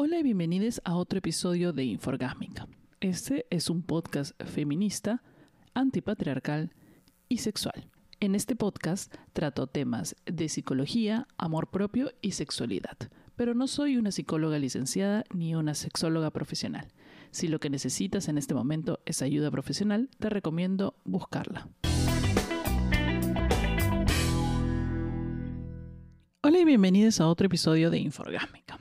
Hola y bienvenidos a otro episodio de Inforgásmica. Este es un podcast feminista, antipatriarcal y sexual. En este podcast trato temas de psicología, amor propio y sexualidad, pero no soy una psicóloga licenciada ni una sexóloga profesional. Si lo que necesitas en este momento es ayuda profesional, te recomiendo buscarla. Hola y bienvenidos a otro episodio de Inforgásmica.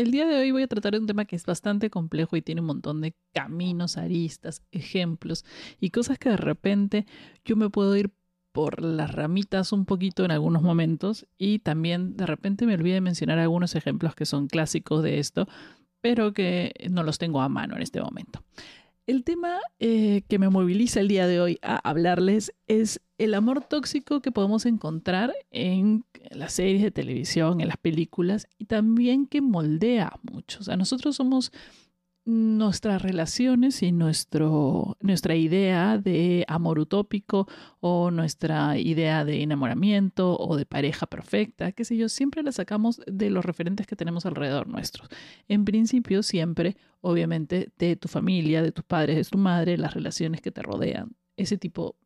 El día de hoy voy a tratar de un tema que es bastante complejo y tiene un montón de caminos, aristas, ejemplos y cosas que de repente yo me puedo ir por las ramitas un poquito en algunos momentos y también de repente me olvidé de mencionar algunos ejemplos que son clásicos de esto, pero que no los tengo a mano en este momento. El tema eh, que me moviliza el día de hoy a hablarles es el amor tóxico que podemos encontrar en las series de televisión, en las películas y también que moldea mucho. O sea, nosotros somos nuestras relaciones y nuestro, nuestra idea de amor utópico o nuestra idea de enamoramiento o de pareja perfecta, qué sé yo, siempre la sacamos de los referentes que tenemos alrededor nuestros. En principio, siempre, obviamente, de tu familia, de tus padres, de tu madre, las relaciones que te rodean. Ese tipo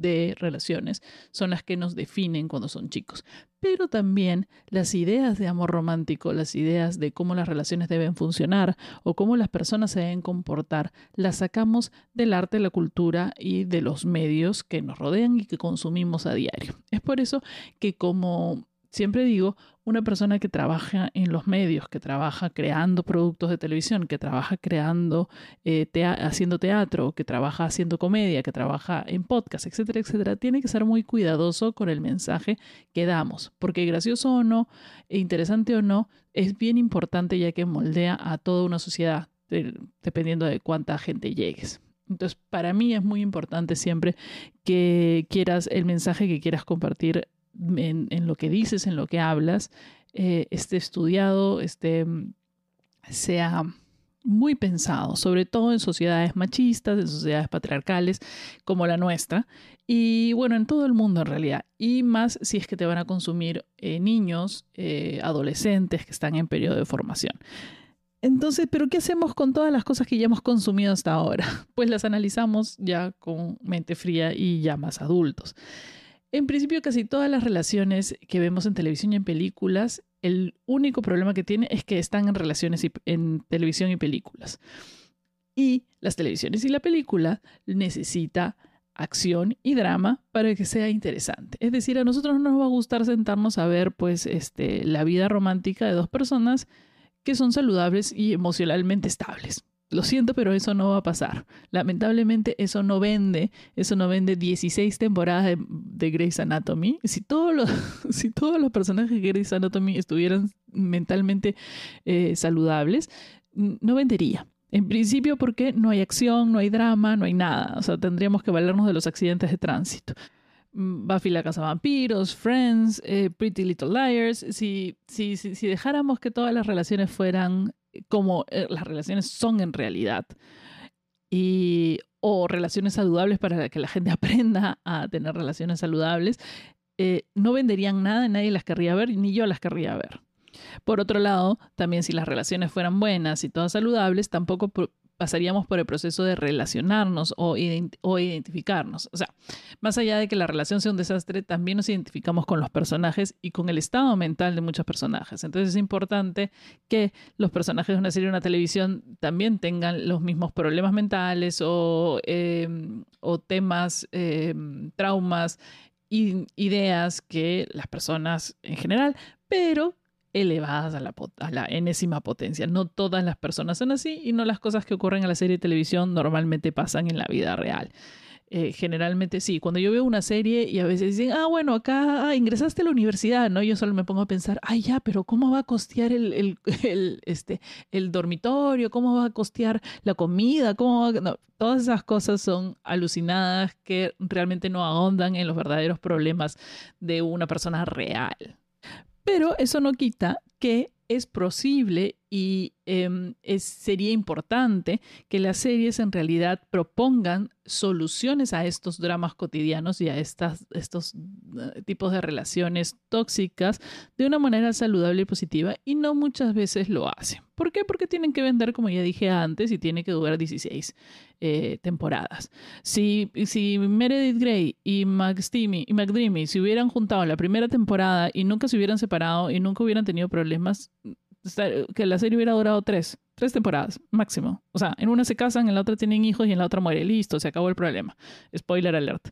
de relaciones son las que nos definen cuando son chicos. Pero también las ideas de amor romántico, las ideas de cómo las relaciones deben funcionar o cómo las personas se deben comportar, las sacamos del arte, la cultura y de los medios que nos rodean y que consumimos a diario. Es por eso que como siempre digo, una persona que trabaja en los medios, que trabaja creando productos de televisión, que trabaja creando, eh, haciendo teatro, que trabaja haciendo comedia, que trabaja en podcast, etcétera, etcétera, tiene que ser muy cuidadoso con el mensaje que damos, porque gracioso o no, e interesante o no, es bien importante ya que moldea a toda una sociedad, dependiendo de cuánta gente llegues. Entonces, para mí es muy importante siempre que quieras el mensaje que quieras compartir en, lo que dices, en lo que hablas, eh, esté estudiado, esté, sea muy pensado, sobre todo en sociedades machistas, en sociedades patriarcales como la nuestra, y bueno, en todo el mundo en realidad, y más si es que te van a consumir eh, niños, eh, adolescentes que están en periodo de formación. Entonces, ¿pero qué hacemos con todas las cosas que ya hemos consumido hasta ahora? Pues las analizamos ya con mente fría y ya más adultos. En principio, casi todas las relaciones que vemos en televisión y en películas, el único problema que tiene es que están en relaciones en televisión y películas. Y las televisiones y la película necesita acción y drama para que sea interesante. Es decir, a nosotros no nos va a gustar sentarnos a ver pues este la vida romántica de dos personas que son saludables y emocionalmente estables. Lo siento, pero eso no va a pasar. Lamentablemente eso no vende, eso no vende 16 temporadas de, de Grey's Anatomy. Si todos, los, si todos los personajes de Grey's Anatomy estuvieran mentalmente eh, saludables, no vendería. En principio porque no hay acción, no hay drama, no hay nada. O sea, tendríamos que valernos de los accidentes de tránsito. Mm, Buffy la Casa Vampiros, Friends, eh, Pretty Little Liars. Si, si, si, si, dejáramos que todas las relaciones fueran como eh, las relaciones son en realidad. Y, o relaciones saludables para que la gente aprenda a tener relaciones saludables, eh, no venderían nada, nadie las querría ver, ni yo las querría ver. Por otro lado, también si las relaciones fueran buenas y todas saludables, tampoco pasaríamos por el proceso de relacionarnos o, identificarnos. O sea, más allá de que la relación sea un desastre, también nos identificamos con los personajes y con el estado mental de muchos personajes. Entonces es importante que los personajes de una serie o una televisión también tengan los mismos problemas mentales o, em, temas, em, traumas, ideas que las personas en general, pero elevadas a la, a la, enésima potencia. No todas las personas son así y no las cosas que ocurren en la serie de televisión normalmente pasan en la vida real. Eh, generalmente sí, cuando yo veo una serie y a veces dicen, ah, bueno, acá ah, ingresaste a la universidad, ¿no? Yo solo me pongo a pensar, ay, ya, pero ¿cómo va a costear el, el, el este, el dormitorio? ¿Cómo va a costear la comida? ¿Cómo no, todas esas cosas son alucinadas que realmente no ahondan en los verdaderos problemas de una persona real. Pero eso no quita que es posible y em, sería importante que las series en realidad propongan soluciones a estos dramas cotidianos y a estas, estos eh, tipos de relaciones tóxicas de una manera saludable y positiva y no muchas veces lo hacen. ¿Por qué? Porque tienen que vender, como ya dije antes, y tiene que durar 16 eh, temporadas. Si, si Meredith Grey y y McDreamy se hubieran juntado la primera temporada y nunca se hubieran separado y nunca hubieran tenido problemas, que la serie hubiera durado tres, tres temporadas máximo. O sea, en una se casan, en la otra tienen hijos y en la otra muere. Listo, se acabó el problema. Spoiler alert.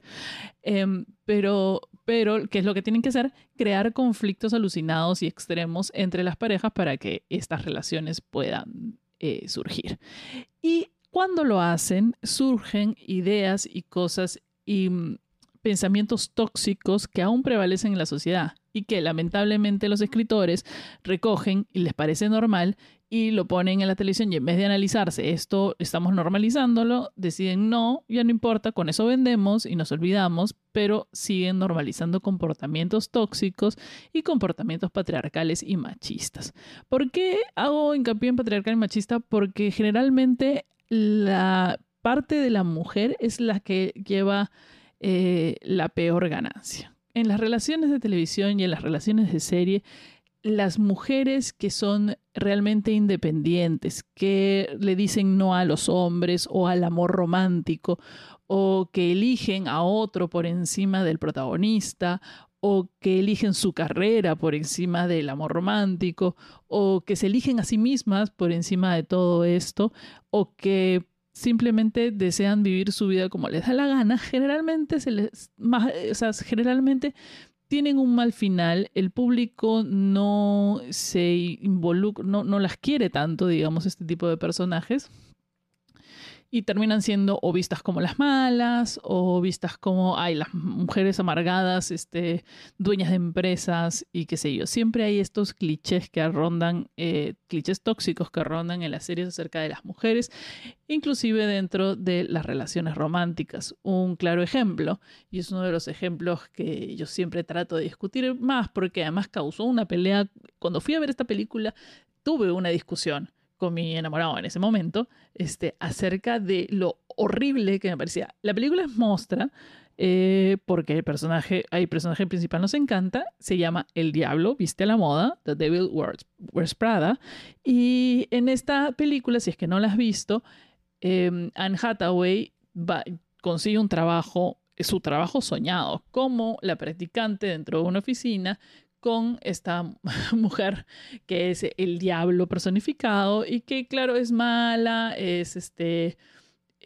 Em, pero, pero, ¿qué es lo que tienen que hacer? Crear conflictos alucinados y extremos entre las parejas para que estas relaciones puedan eh, surgir. Y cuando lo hacen, surgen ideas y cosas y mm, pensamientos tóxicos que aún prevalecen en la sociedad y que lamentablemente los escritores recogen y les parece normal y lo ponen en la televisión y en vez de analizarse esto estamos normalizándolo, deciden no, ya no importa, con eso vendemos y nos olvidamos, pero siguen normalizando comportamientos tóxicos y comportamientos patriarcales y machistas. ¿Por qué hago hincapié en patriarcal y machista? Porque generalmente la parte de la mujer es la que lleva eh, la peor ganancia. En las relaciones de televisión y en las relaciones de serie, las mujeres que son realmente independientes, que le dicen no a los hombres o al amor romántico, o que eligen a otro por encima del protagonista, o que eligen su carrera por encima del amor romántico, o que se eligen a sí mismas por encima de todo esto, o que simplemente desean vivir su vida como les da la gana, generalmente se les generalmente tienen un mal final, el público no se involucra, no, no las quiere tanto, digamos, este tipo de personajes y terminan siendo o vistas como las malas o vistas como, ay, las mujeres amargadas, este, dueñas de empresas y qué sé yo. Siempre hay estos clichés que rondan, eh, clichés tóxicos que rondan en las series acerca de las mujeres, inclusive dentro de las relaciones románticas. Un claro ejemplo, y es uno de los ejemplos que yo siempre trato de discutir más porque además causó una pelea. Cuando fui a ver esta película, tuve una discusión con mi enamorado en ese momento, este, acerca de lo horrible que me parecía. La película es Mostra, eh, porque el personaje, el personaje principal nos encanta, se llama El Diablo, viste a la moda, The Devil Wears, Prada, y en esta película, si es que no la has visto, eh, Anne Hathaway consigue un trabajo, su trabajo soñado, como la practicante dentro de una oficina con esta mujer que es el diablo personificado y que claro es mala, es este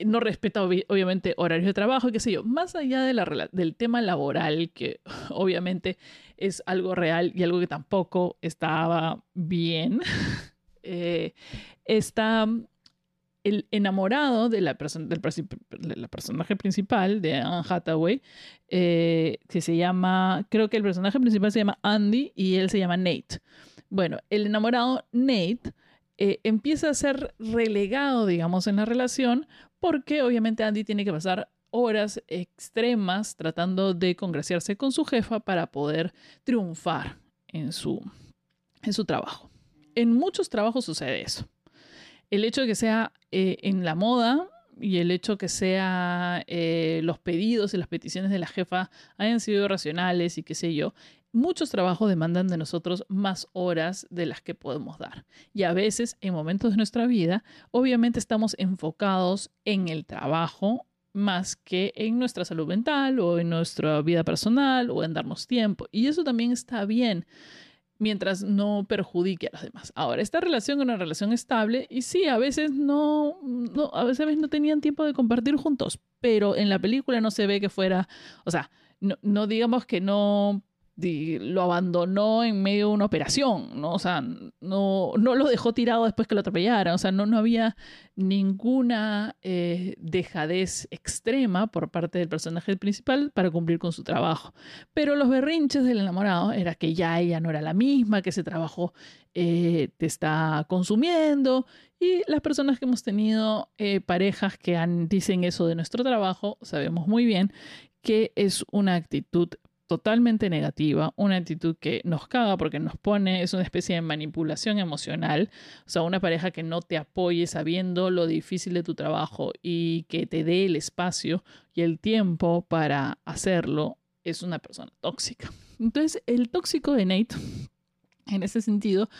no respeta obviamente horarios de trabajo y qué sé yo, más allá del tema laboral que obviamente es algo real y algo que tampoco estaba bien, eh, está el enamorado de la, del personaje principal, de Anne Hathaway, eh, que se llama, creo que el personaje principal se llama Andy y él se llama Nate. Bueno, el enamorado Nate eh, empieza a ser relegado, digamos, en la relación porque obviamente Andy tiene que pasar horas extremas tratando de congraciarse con su jefa para poder triunfar en su, en su trabajo. En muchos trabajos sucede eso el hecho de que sea eh, en la moda y el hecho de que sea eh, los pedidos y las peticiones de la jefa hayan sido racionales y qué sé yo, muchos trabajos demandan de nosotros más horas de las que podemos dar. Y a veces, en momentos de nuestra vida, obviamente estamos enfocados en el trabajo más que en nuestra salud mental o en nuestra vida personal o en darnos tiempo. Y eso también está bien mientras no perjudique a los demás. Ahora, esta relación es una relación estable y sí, a veces no, no, a veces no tenían tiempo de compartir juntos, pero en la película no se ve que fuera, o sea, no digamos que no lo abandonó en medio de una operación, ¿no? O sea, no, no lo dejó tirado después que lo atropellaran, o sea, no, no había ninguna eh, dejadez extrema por parte del personaje principal para cumplir con su trabajo. Pero los berrinches del enamorado era que ya ella no era la misma, que ese trabajo eh, te está consumiendo y las personas que hemos tenido eh, parejas que dicen eso de nuestro trabajo, sabemos muy bien que es una actitud totalmente negativa, una actitud que nos caga porque nos pone, es una especie de manipulación emocional, o sea, una pareja que no te apoye sabiendo lo difícil de tu trabajo y que te dé el espacio y el tiempo para hacerlo, es una persona tóxica. Entonces, el tóxico de Nate en ese sentido,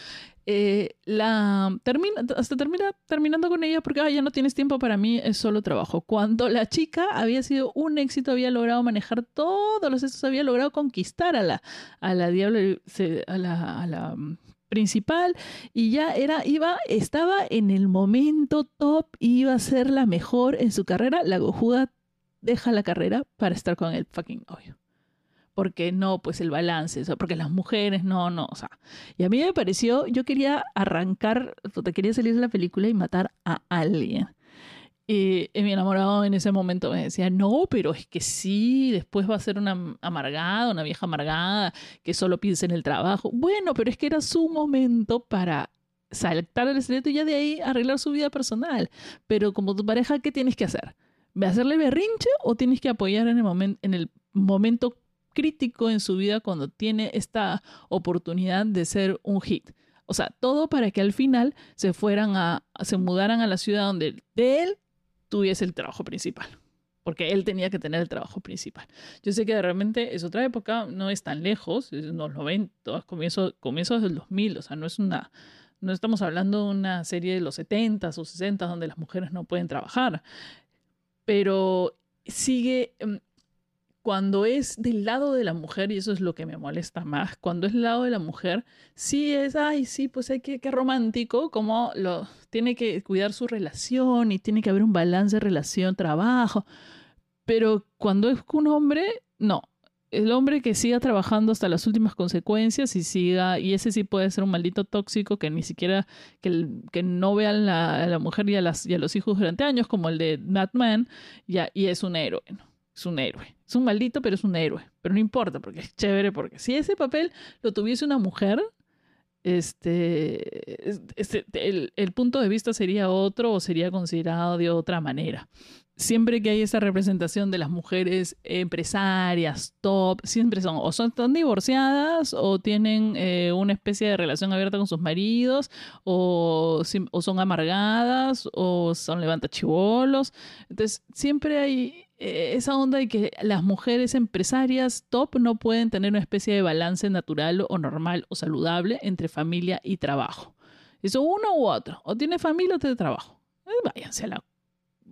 eh, la termina, hasta termina terminando con ella porque ya no tienes tiempo para mí, es solo trabajo. Cuando la chica había sido un éxito, había logrado manejar todos los estos, había logrado conquistar a la, a la diablo, a la, a la mm, principal y ya era, iba, estaba en el momento top, iba a ser la mejor en su carrera, la gojuda deja la carrera para estar con el fucking novio porque no, pues el balance, porque las mujeres, no, no, o sea. Y a mí me pareció, yo quería arrancar, te quería salir de la película y matar a alguien. Y, mi enamorado en ese momento me decía, no, pero es que sí, después va a ser una amargada, una vieja amargada, que solo piensa en el trabajo. Bueno, pero es que era su momento para saltar el esqueleto y ya de ahí arreglar su vida personal. Pero como tu pareja, ¿qué tienes que hacer? ¿Hacerle berrinche o tienes que apoyar en el, momento en el momento crítico en su vida cuando tiene esta oportunidad de ser un hit. O sea, todo para que al final se fueran a, se mudaran a la ciudad donde de él tuviese el trabajo principal. Porque él tenía que tener el trabajo principal. Yo sé que realmente es otra época, no es tan lejos, es los 90, comienzos, comienzos del 2000, o sea, no es una, no estamos hablando de una serie de los 70 o 60 donde las mujeres no pueden trabajar. Pero sigue, em, cuando es del lado de la mujer, y eso es lo que me molesta más, cuando es del lado de la mujer, sí es, ay, sí, pues hay que, qué romántico, como lo, tiene que cuidar su relación y tiene que haber un balance relación-trabajo. Pero cuando es un hombre, no. El hombre que siga trabajando hasta las últimas consecuencias y siga, y ese sí puede ser un maldito tóxico que ni siquiera, que, que no vea a la, mujer y a, las, y a los hijos durante años, como el de Batman, ya, y es un héroe. Es un héroe. Es un maldito, pero es un héroe. Pero no importa, porque es chévere, porque si ese papel lo tuviese una mujer, este, este el, el, punto de vista sería otro o sería considerado de otra manera. Siempre que hay esa representación de las mujeres empresarias, top, siempre son o son están divorciadas o tienen eh, una especie de relación abierta con sus maridos o, o son amargadas o son levantachivolos. Entonces, siempre hay esa onda de que las mujeres empresarias top no pueden tener una especie de balance natural o normal o saludable entre familia y trabajo. Eso uno u otro. O tiene familia o tiene trabajo. Eh, váyanse a la...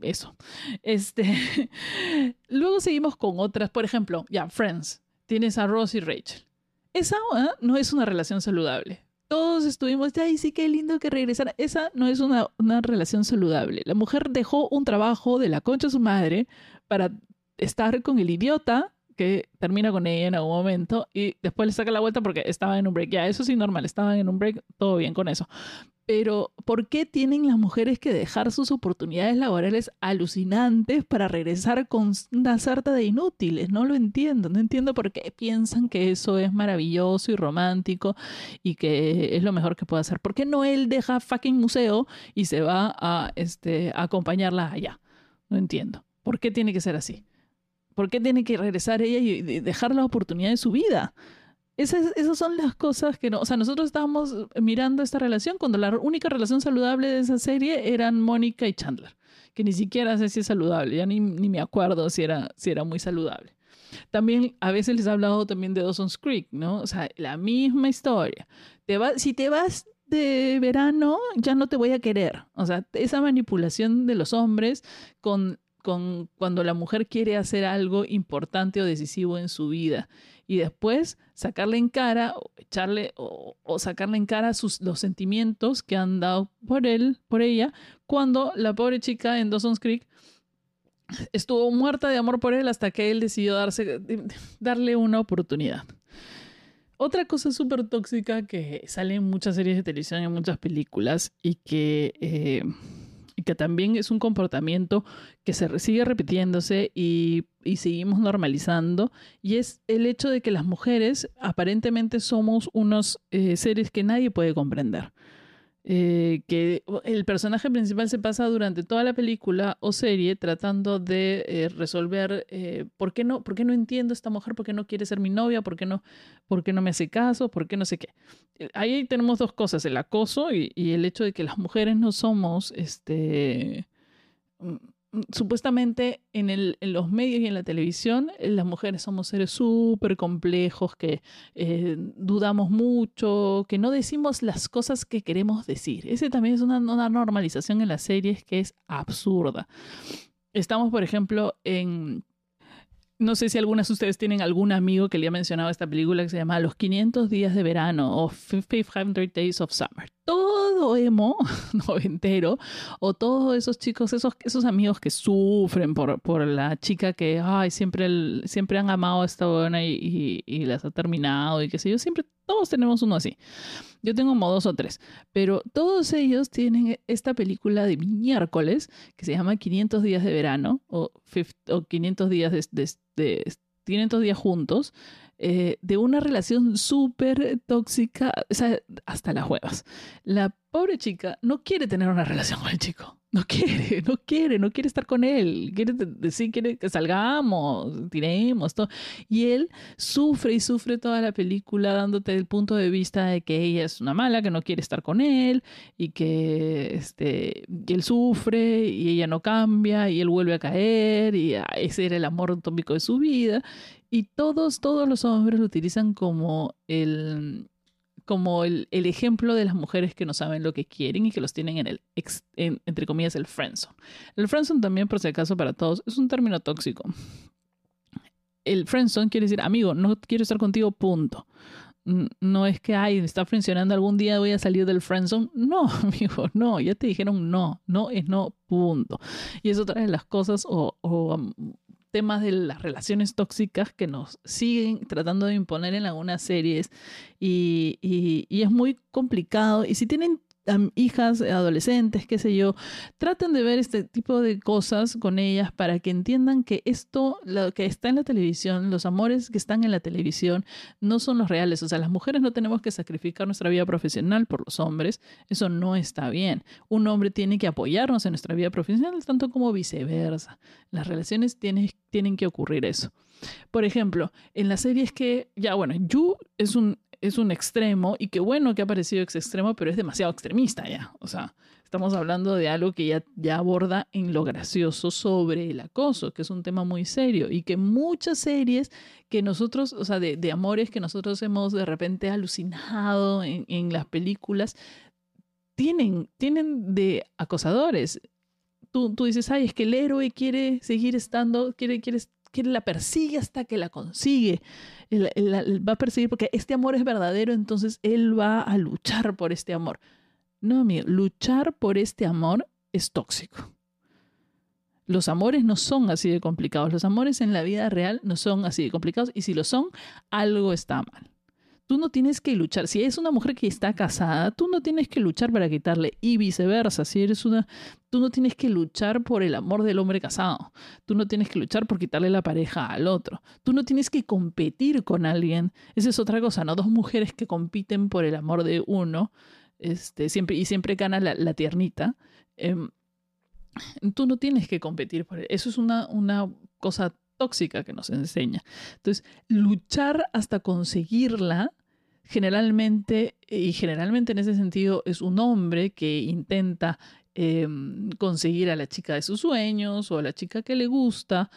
Eso. Este... Luego seguimos con otras. Por ejemplo, ya, Friends. Tienes a Ross y Rachel. Esa ¿eh? no es una relación saludable. Todos estuvimos, ay, sí, qué lindo que regresara. Esa no es una, una relación saludable. La mujer dejó un trabajo de la concha de su madre para estar con el idiota que termina con ella en algún momento y después le saca la vuelta porque estaba en un break. Ya, eso sí, normal, estaban en un break, todo bien con eso. Pero, ¿por qué tienen las mujeres que dejar sus oportunidades laborales alucinantes para regresar con una sarta de inútiles? No lo entiendo. No entiendo por qué piensan que eso es maravilloso y romántico y que es lo mejor que puede hacer. ¿Por qué no él deja fucking museo y se va a, este, acompañarla allá? No entiendo. ¿Por qué tiene que ser así? ¿Por qué tiene que regresar ella y dejar la oportunidad de su vida? Esas, esas, son las cosas que no. O sea, nosotros estábamos mirando esta relación cuando la única relación saludable de esa serie eran Mónica y Chandler, que ni siquiera sé si es saludable, ya ni, ni, me acuerdo si era, si era muy saludable. También a veces les he hablado también de Dawson's Creek, ¿no? O sea, la misma historia. Te va, si te vas de verano, ya no te voy a querer. O sea, esa manipulación de los hombres con con cuando la mujer quiere hacer algo importante o decisivo en su vida y después sacarle en cara o echarle o, sacarle en cara sus, los sentimientos que han dado por él, por ella, cuando la pobre chica en Dawson's Creek estuvo muerta de amor por él hasta que él decidió darse, darle una oportunidad. Otra cosa súper tóxica que sale en muchas series de televisión, en muchas películas y que eh, y que también es un comportamiento que se sigue repitiéndose y, seguimos normalizando, y es el hecho de que las mujeres aparentemente somos unos eh, seres que nadie puede comprender. Eh, que el personaje principal se pasa durante toda la película o serie tratando de eh, resolver eh, ¿por, qué no, por qué no entiendo a esta mujer, por qué no quiere ser mi novia, por qué no, por qué no me hace caso, por qué no sé qué. Ahí tenemos dos cosas, el acoso y, y el hecho de que las mujeres no somos este Mm, supuestamente en, el, en, los medios y en la televisión, eh, las mujeres somos seres súper complejos, que eh, dudamos mucho, que no decimos las cosas que queremos decir. Ese también es una, una normalización en las series que es absurda. Estamos, por ejemplo, en no sé si algunas de ustedes tienen algún amigo que le ha mencionado esta película que se llama Los 500 días de verano o 500 Days of Summer. Todo emo noventero o todos esos chicos, esos, esos amigos que sufren por, por la chica que ay, siempre, siempre han amado a esta buena y, y, las ha terminado y qué sé yo, siempre todos tenemos uno así. Yo tengo como dos o tres, pero todos ellos tienen esta película de miércoles que se llama 500 días de verano o, 500 días de, de, de 500 días juntos, eh, de una relación súper tóxica, hasta las huevas. La pobre chica no quiere tener una relación con el chico. No quiere, no quiere, no quiere estar con él. Quiere decir, quiere que salgamos, tiremos, todo. Y él sufre y sufre toda la película dándote el punto de vista de que ella es una mala, que no quiere estar con él y que este, él sufre y ella no cambia y él vuelve a caer y ah, ese era el amor tópico de su vida. Y todos, todos los hombres lo utilizan como el, como el, el, ejemplo de las mujeres que no saben lo que quieren y que los tienen en el, entre comillas, el friendzone. El friendzone también, por si acaso, para todos, es un término tóxico. El friendzone quiere decir, amigo, no quiero estar contigo, punto. No es que, ay, está funcionando algún día voy a salir del friendzone. No, amigo, no, ya te dijeron no, no es no, punto. Y es otra de las cosas o, o temas de las relaciones tóxicas que nos siguen tratando de imponer en algunas series y, y, es muy complicado. Y si tienen hijas, adolescentes, qué sé yo, traten de ver este tipo de cosas con ellas para que entiendan que esto, lo que está en la televisión, los amores que están en la televisión, no son los reales. O sea, las mujeres no tenemos que sacrificar nuestra vida profesional por los hombres. Eso no está bien. Un hombre tiene que apoyarnos en nuestra vida profesional, tanto como viceversa. Las relaciones tienen, tienen que ocurrir eso. Por ejemplo, en las series que, ya bueno, Yu es un es un extremo y qué bueno que ha parecido ex extremo, pero es demasiado extremista ya. O sea, estamos hablando de algo que ya, ya aborda en lo gracioso sobre el acoso, que es un tema muy serio y que muchas series que nosotros, o sea, de, de amores que nosotros hemos de repente alucinado en, en las películas, tienen, tienen de acosadores. Tú, tú, dices, ay, es que el héroe quiere seguir estando, quiere, quiere que la persigue hasta que la consigue. va a perseguir porque este amor es verdadero, entonces él va a luchar por este amor. No, amigo, luchar por este amor es tóxico. Los amores no son así de complicados. Los amores en la vida real no son así de complicados. Y si lo son, algo está mal. Tú no tienes que luchar. Si es una mujer que está casada, tú no tienes que luchar para quitarle. Y viceversa, si eres una... Tú no tienes que luchar por el amor del hombre casado. Tú no tienes que luchar por quitarle la pareja al otro. Tú no tienes que competir con alguien. Esa es otra cosa, ¿no? Dos mujeres que compiten por el amor de uno. Este, siempre, y siempre gana la, tiernita. Em, tú no tienes que competir por eso. es una, una cosa tóxica que nos enseña. Entonces, luchar hasta conseguirla generalmente, y generalmente en ese sentido es un hombre que intenta em, conseguir a la chica de sus sueños o a la chica que le gusta,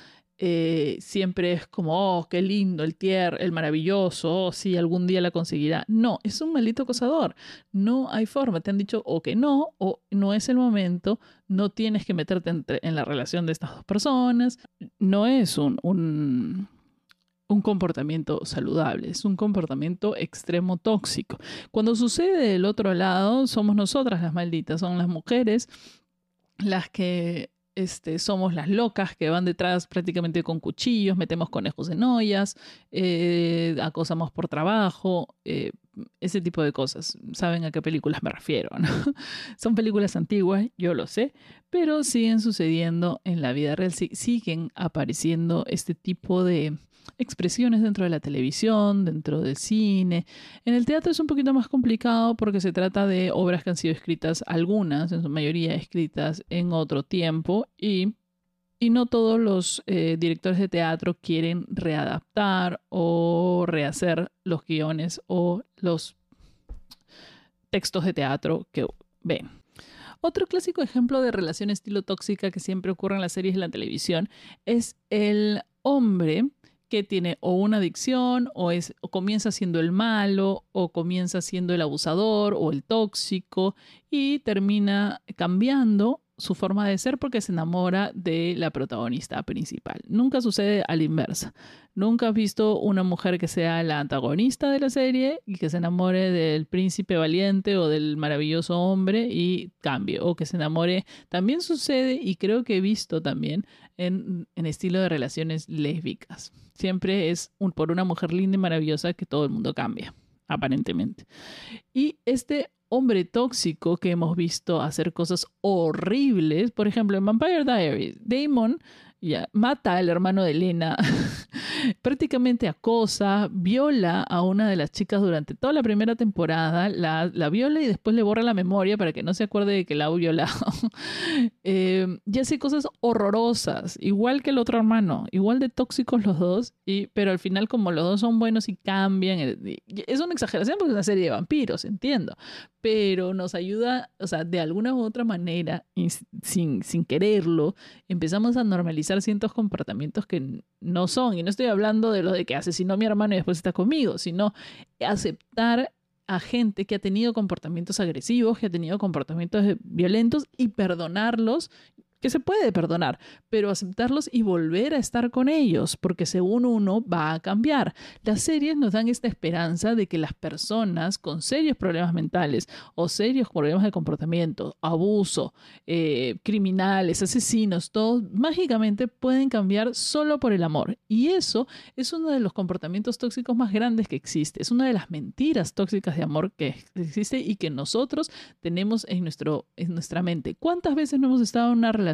eh, siempre es como, oh, qué lindo, el tier, el maravilloso, oh, sí, algún día la conseguirá. No, es un maldito acosador. No hay forma. Te han dicho o que no, o no es el momento, no tienes que meterte en la relación de estas dos personas. No es un, un un comportamiento saludable, es un comportamiento extremo tóxico. Cuando sucede del otro lado, somos nosotras las malditas, son las mujeres las que este, somos las locas que van detrás prácticamente con cuchillos, metemos conejos en ollas, eh, acosamos por trabajo, eh, ese tipo de cosas. Saben a qué películas me refiero. Son películas antiguas, yo lo sé, pero siguen sucediendo en la vida real, siguen apareciendo este tipo de expresiones dentro de la televisión, dentro del cine. En el teatro es un poquito más complicado porque se trata de obras que han sido escritas, algunas, en su mayoría escritas en otro tiempo y, y no todos los eh, directores de teatro quieren readaptar o rehacer los guiones o los textos de teatro que ven. Otro clásico ejemplo de relación estilo tóxica que siempre ocurre en las series en la televisión es el hombre que tiene o una adicción o, es, o comienza siendo el malo o comienza siendo el abusador o el tóxico y termina cambiando su forma de ser porque se enamora de la protagonista principal. Nunca sucede a la inversa. Nunca has visto una mujer que sea la antagonista de la serie y que se enamore del príncipe valiente o del maravilloso hombre y cambie. O que se enamore. También sucede, y creo que he visto también, en, en estilo de relaciones lésbicas. Siempre es por una mujer linda y maravillosa que todo el mundo cambia, aparentemente. Y este hombre tóxico que hemos visto hacer cosas horribles, por ejemplo, en Vampire Diaries, Damon ya, mata al hermano de Elena, prácticamente acosa, viola a una de las chicas durante toda la primera temporada, la, la viola y después le borra la memoria para que no se acuerde de que la ha violado. eh, y hace cosas horrorosas, igual que el otro hermano, igual de tóxicos los dos, y, pero al final como los dos son buenos y cambian, es una exageración porque es una serie de vampiros, entiendo, pero nos ayuda, o sea, de alguna u otra manera, sin, sin quererlo, empezamos a normalizar ciertos comportamientos que no son. Y no estoy hablando de lo de que asesinó a mi hermano y después está conmigo, sino aceptar a gente que ha tenido comportamientos agresivos, que ha tenido comportamientos violentos y perdonarlos que se puede perdonar, pero aceptarlos y volver a estar con ellos, porque según uno va a cambiar. Las series nos dan esta esperanza de que las personas con serios problemas mentales o serios problemas de comportamiento, abuso, eh, criminales, asesinos, todos mágicamente pueden cambiar solo por el amor. Y eso es uno de los comportamientos tóxicos más grandes que existe. Es una de las mentiras tóxicas de amor que existe y que nosotros tenemos en, nuestro, en nuestra mente. ¿Cuántas veces no hemos estado en una relación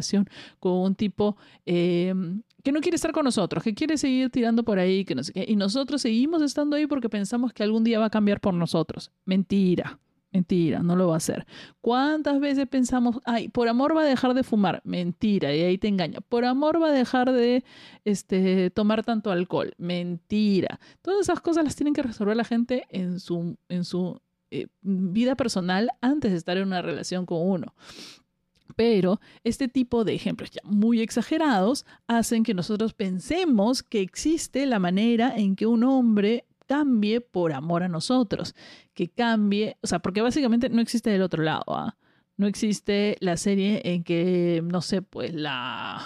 con un tipo eh, que no quiere estar con nosotros, que quiere seguir tirando por ahí, que no sé qué, y nosotros seguimos estando ahí porque pensamos que algún día va a cambiar por nosotros. Mentira. Mentira, no lo va a hacer. ¿Cuántas veces pensamos, ay, por amor va a dejar de fumar? Mentira, y ahí te engaña. Por amor va a dejar de este, tomar tanto alcohol? Mentira. Todas esas cosas las tienen que resolver la gente en su, en su eh, vida personal antes de estar en una relación con uno. Pero este tipo de ejemplos ya muy exagerados hacen que nosotros pensemos que existe la manera en que un hombre cambie por amor a nosotros, que cambie, o sea, porque básicamente no existe del otro lado, ¿ah? No existe la serie en que, no sé, pues la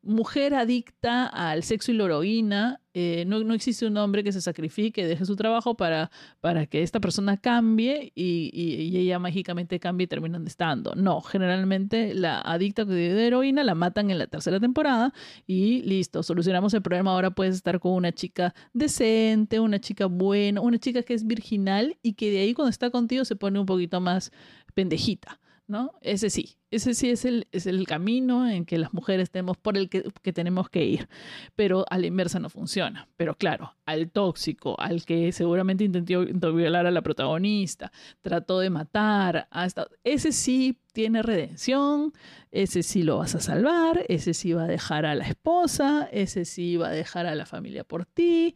mujer adicta al sexo y la heroína, eh, no, no, existe un hombre que se sacrifique, deje su trabajo para, para que esta persona cambie y, y, ella mágicamente cambie y terminan estando. No, generalmente la adicta de heroína la matan en la tercera temporada y listo, solucionamos el problema. Ahora puedes estar con una chica decente, una chica buena, una chica que es virginal y que de ahí cuando está contigo se pone un poquito más pendejita. ¿No? Ese sí, ese sí es el, es el camino en que las mujeres tenemos por el que, tenemos que ir, pero a la inversa no funciona. Pero claro, al tóxico, al que seguramente intentó, violar a la protagonista, trató de matar, hasta, ese sí tiene redención, ese sí lo vas a salvar, ese sí va a dejar a la esposa, ese sí va a dejar a la familia por ti,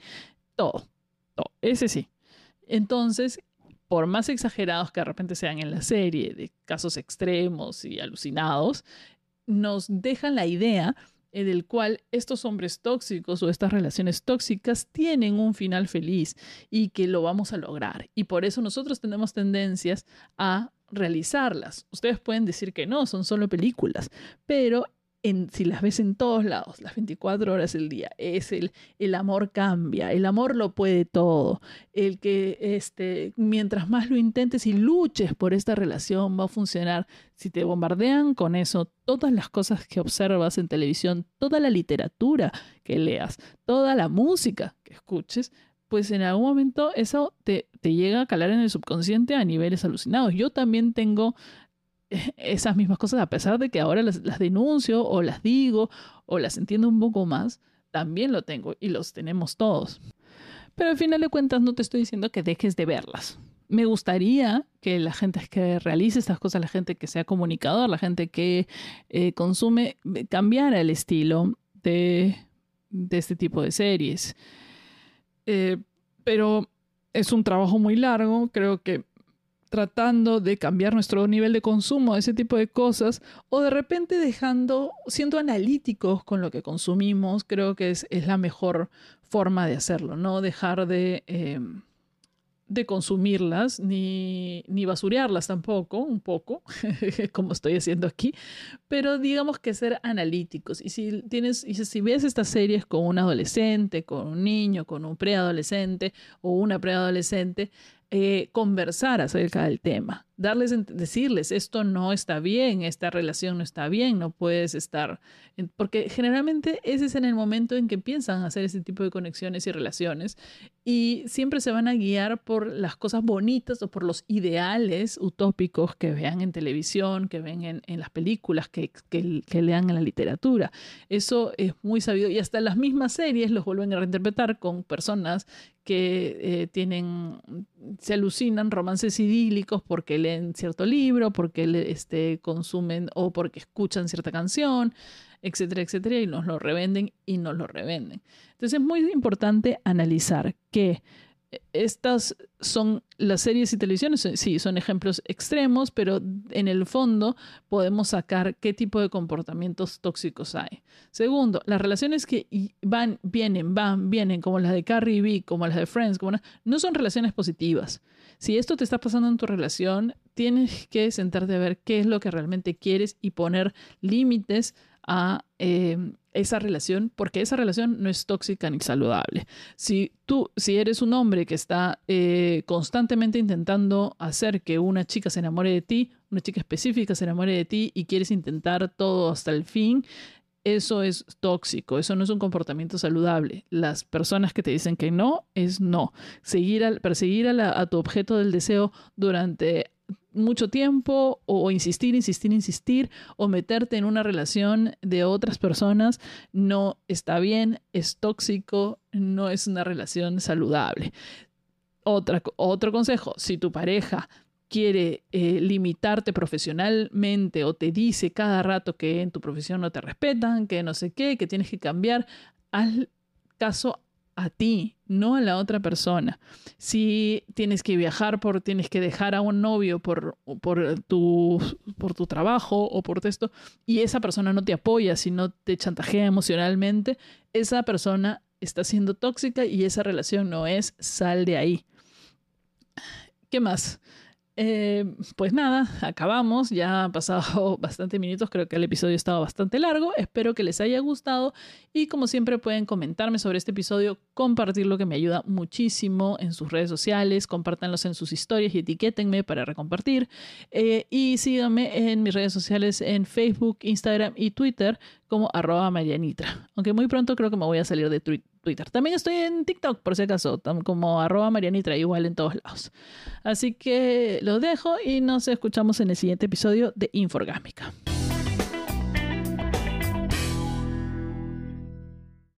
todo, todo, ese sí. Entonces, por más exagerados que de repente sean en la serie, de casos extremos y alucinados, nos dejan la idea en el cual estos hombres tóxicos o estas relaciones tóxicas tienen un final feliz y que lo vamos a lograr. Y por eso nosotros tenemos tendencias a realizarlas. Ustedes pueden decir que no, son solo películas, pero si las ves en todos lados, las 24 horas del día, es el, el amor cambia, el amor lo puede todo, el que este, mientras más lo intentes y luches por esta relación va a funcionar. Si te bombardean con eso, todas las cosas que observas en televisión, toda la literatura que leas, toda la música que escuches, pues en algún momento eso te, te llega a calar en el subconsciente a niveles alucinados. Yo también tengo esas mismas cosas, a pesar de que ahora las, denuncio o las digo o las entiendo un poco más, también lo tengo y los tenemos todos. Pero al final de cuentas no te estoy diciendo que dejes de verlas. Me gustaría que la gente que realice estas cosas, la gente que sea comunicador, la gente que eh, consume, cambiara el estilo de, este tipo de series. Eh, pero es un trabajo muy largo, creo que tratando de cambiar nuestro nivel de consumo, ese tipo de cosas, o de repente dejando, siendo analíticos con lo que consumimos, creo que es, la mejor forma de hacerlo, no dejar de, em, de consumirlas ni, ni basurearlas tampoco, un poco, como estoy haciendo aquí, pero digamos que ser analíticos. Y si tienes, y si ves estas series con un adolescente, con un niño, con un preadolescente o una preadolescente, eh, conversar acerca del tema, darles, decirles, esto no está bien, esta relación no está bien, no puedes estar, porque generalmente ese es en el momento en que piensan hacer ese tipo de conexiones y relaciones y siempre se van a guiar por las cosas bonitas o por los ideales utópicos que vean en televisión, que ven en, las películas, que, que, lean en la literatura. Eso es muy sabido y hasta las mismas series los vuelven a reinterpretar con personas que eh, tienen, se alucinan romances idílicos porque leen cierto libro, porque este, consumen o porque escuchan cierta canción, etcétera, etcétera, y nos lo revenden y nos lo revenden. Entonces es muy importante analizar que estas son las series y televisiones, sí, son ejemplos extremos, pero en el fondo podemos sacar qué tipo de comportamientos tóxicos hay. Segundo, las relaciones que van, vienen, van, vienen, como las de Carrie B, como las de Friends, como no son relaciones positivas. Si esto te está pasando en tu relación, tienes que sentarte a ver qué es lo que realmente quieres y poner límites a eh, esa relación, porque esa relación no es tóxica ni saludable. Si tú, si eres un hombre que está eh, constantemente intentando hacer que una chica se enamore de ti, una chica específica se enamore de ti y quieres intentar todo hasta el fin, eso es tóxico, eso no es un comportamiento saludable. Las personas que te dicen que no, es no. Seguir perseguir a, a tu objeto del deseo durante mucho tiempo o, insistir, insistir, insistir o meterte en una relación de otras personas no está bien, es tóxico, no es una relación saludable. Otra, otro consejo, si tu pareja quiere eh, limitarte profesionalmente o te dice cada rato que en tu profesión no te respetan, que no sé qué, que tienes que cambiar, haz caso a ti, no a la otra persona. Si tienes que viajar, por, tienes que dejar a un novio por, por, tu, por tu trabajo o por esto, y esa persona no te apoya, si no te chantajea emocionalmente, esa persona está siendo tóxica y esa relación no es, sal de ahí. ¿Qué más? Eh, pues nada, acabamos. Ya han pasado bastantes minutos. Creo que el episodio estaba bastante largo. Espero que les haya gustado. Y como siempre, pueden comentarme sobre este episodio, compartirlo, que me ayuda muchísimo en sus redes sociales. Compártanlos en sus historias y etiquétenme para recompartir. Eh, y síganme en mis redes sociales en Facebook, Instagram y Twitter como arroba Marianitra. Aunque muy pronto creo que me voy a salir de Twitter. También estoy en TikTok, por si acaso, como arroba Marianitra, igual en todos lados. Así que lo dejo y nos escuchamos en el siguiente episodio de Inforgámica.